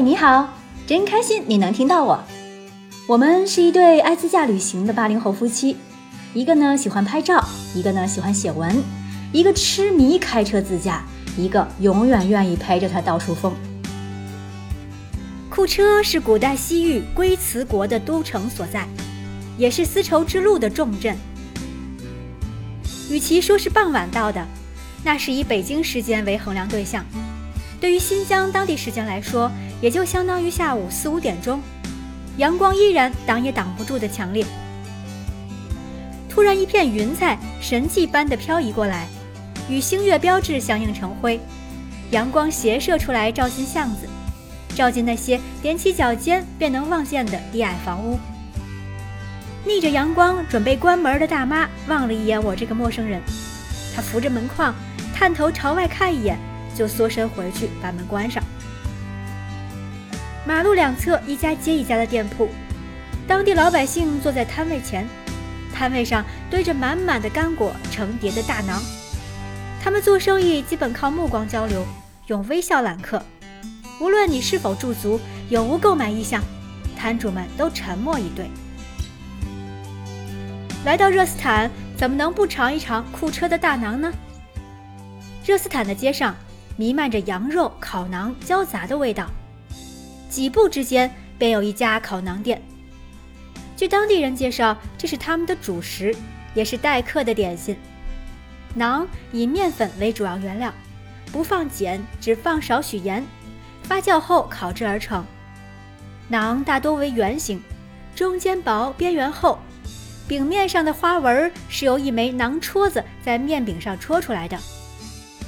你好，真开心你能听到我。我们是一对爱自驾旅行的八零后夫妻，一个呢喜欢拍照，一个呢喜欢写文，一个痴迷开车自驾，一个永远愿意陪着他到处疯。库车是古代西域龟兹国的都城所在，也是丝绸之路的重镇。与其说是傍晚到的，那是以北京时间为衡量对象。对于新疆当地时间来说，也就相当于下午四五点钟，阳光依然挡也挡不住的强烈。突然，一片云彩神迹般的漂移过来，与星月标志相映成辉，阳光斜射出来，照进巷子，照进那些踮起脚尖便能望见的低矮房屋。逆着阳光准备关门的大妈望了一眼我这个陌生人，她扶着门框，探头朝外看一眼。就缩身回去，把门关上。马路两侧一家接一家的店铺，当地老百姓坐在摊位前，摊位上堆着满满的干果，成叠的大馕。他们做生意基本靠目光交流，用微笑揽客。无论你是否驻足，有无购买意向，摊主们都沉默以对。来到热斯坦，怎么能不尝一尝库车的大馕呢？热斯坦的街上。弥漫着羊肉、烤馕交杂的味道，几步之间便有一家烤馕店。据当地人介绍，这是他们的主食，也是待客的点心。馕以面粉为主要原料，不放碱，只放少许盐，发酵后烤制而成。馕大多为圆形，中间薄，边缘厚，饼面上的花纹是由一枚馕戳子在面饼上戳出来的。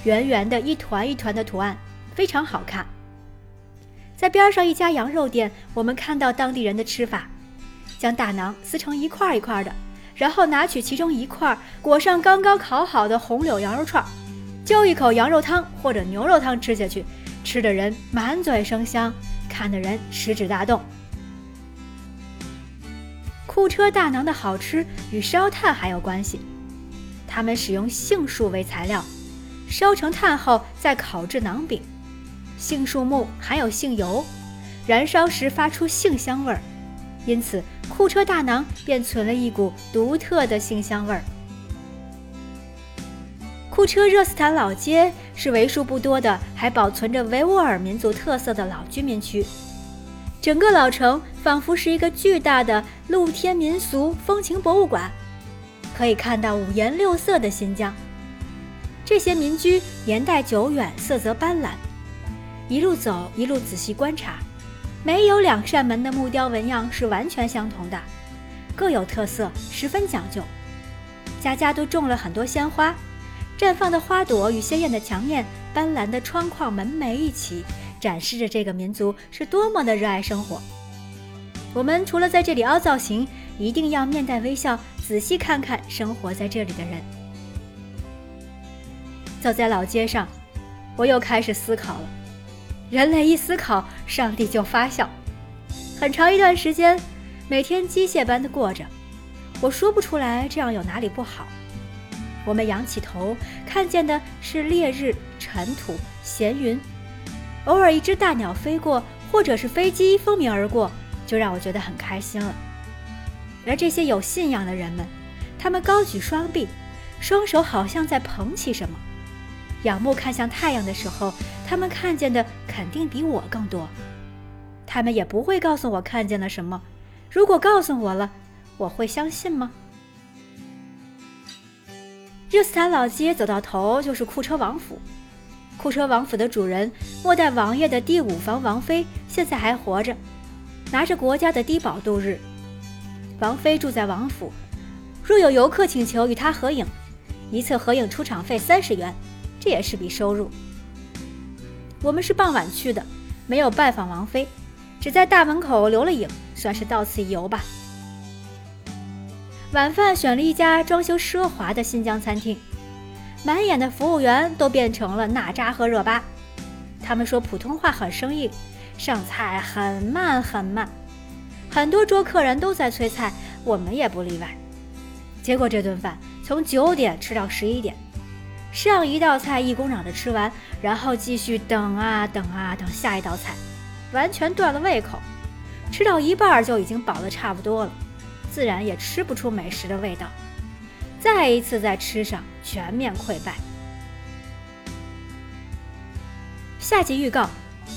圆圆的一团一团的图案，非常好看。在边上一家羊肉店，我们看到当地人的吃法：将大馕撕成一块一块的，然后拿取其中一块，裹上刚刚烤好的红柳羊肉串，就一口羊肉汤或者牛肉汤吃下去，吃的人满嘴生香，看的人食指大动。库车大馕的好吃与烧炭还有关系，他们使用杏树为材料。烧成炭后再烤制馕饼，杏树木含有杏油，燃烧时发出杏香味儿，因此库车大馕便存了一股独特的杏香味儿。库车热斯坦老街是为数不多的还保存着维吾尔民族特色的老居民区，整个老城仿佛是一个巨大的露天民俗风情博物馆，可以看到五颜六色的新疆。这些民居年代久远，色泽斑斓。一路走，一路仔细观察，没有两扇门的木雕纹样是完全相同的，各有特色，十分讲究。家家都种了很多鲜花，绽放的花朵与鲜艳的墙面、斑斓的窗框、门楣一起，展示着这个民族是多么的热爱生活。我们除了在这里凹造型，一定要面带微笑，仔细看看生活在这里的人。走在老街上，我又开始思考了。人类一思考，上帝就发笑。很长一段时间，每天机械般的过着，我说不出来这样有哪里不好。我们仰起头，看见的是烈日、尘土、闲云，偶尔一只大鸟飞过，或者是飞机蜂鸣而过，就让我觉得很开心了。而这些有信仰的人们，他们高举双臂，双手好像在捧起什么。仰目看向太阳的时候，他们看见的肯定比我更多。他们也不会告诉我看见了什么。如果告诉我了，我会相信吗？热斯坦老街走到头就是库车王府。库车王府的主人末代王爷的第五房王妃现在还活着，拿着国家的低保度日。王妃住在王府，若有游客请求与她合影，一次合影出场费三十元。这也是笔收入。我们是傍晚去的，没有拜访王妃，只在大门口留了影，算是到此一游吧。晚饭选了一家装修奢华的新疆餐厅，满眼的服务员都变成了纳扎和热巴，他们说普通话很生硬，上菜很慢很慢，很多桌客人都在催菜，我们也不例外。结果这顿饭从九点吃到十一点。上一道菜一股脑的吃完，然后继续等啊等啊等下一道菜，完全断了胃口，吃到一半就已经饱得差不多了，自然也吃不出美食的味道。再一次在吃上全面溃败。下集预告：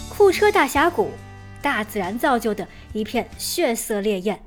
库车大峡谷，大自然造就的一片血色烈焰。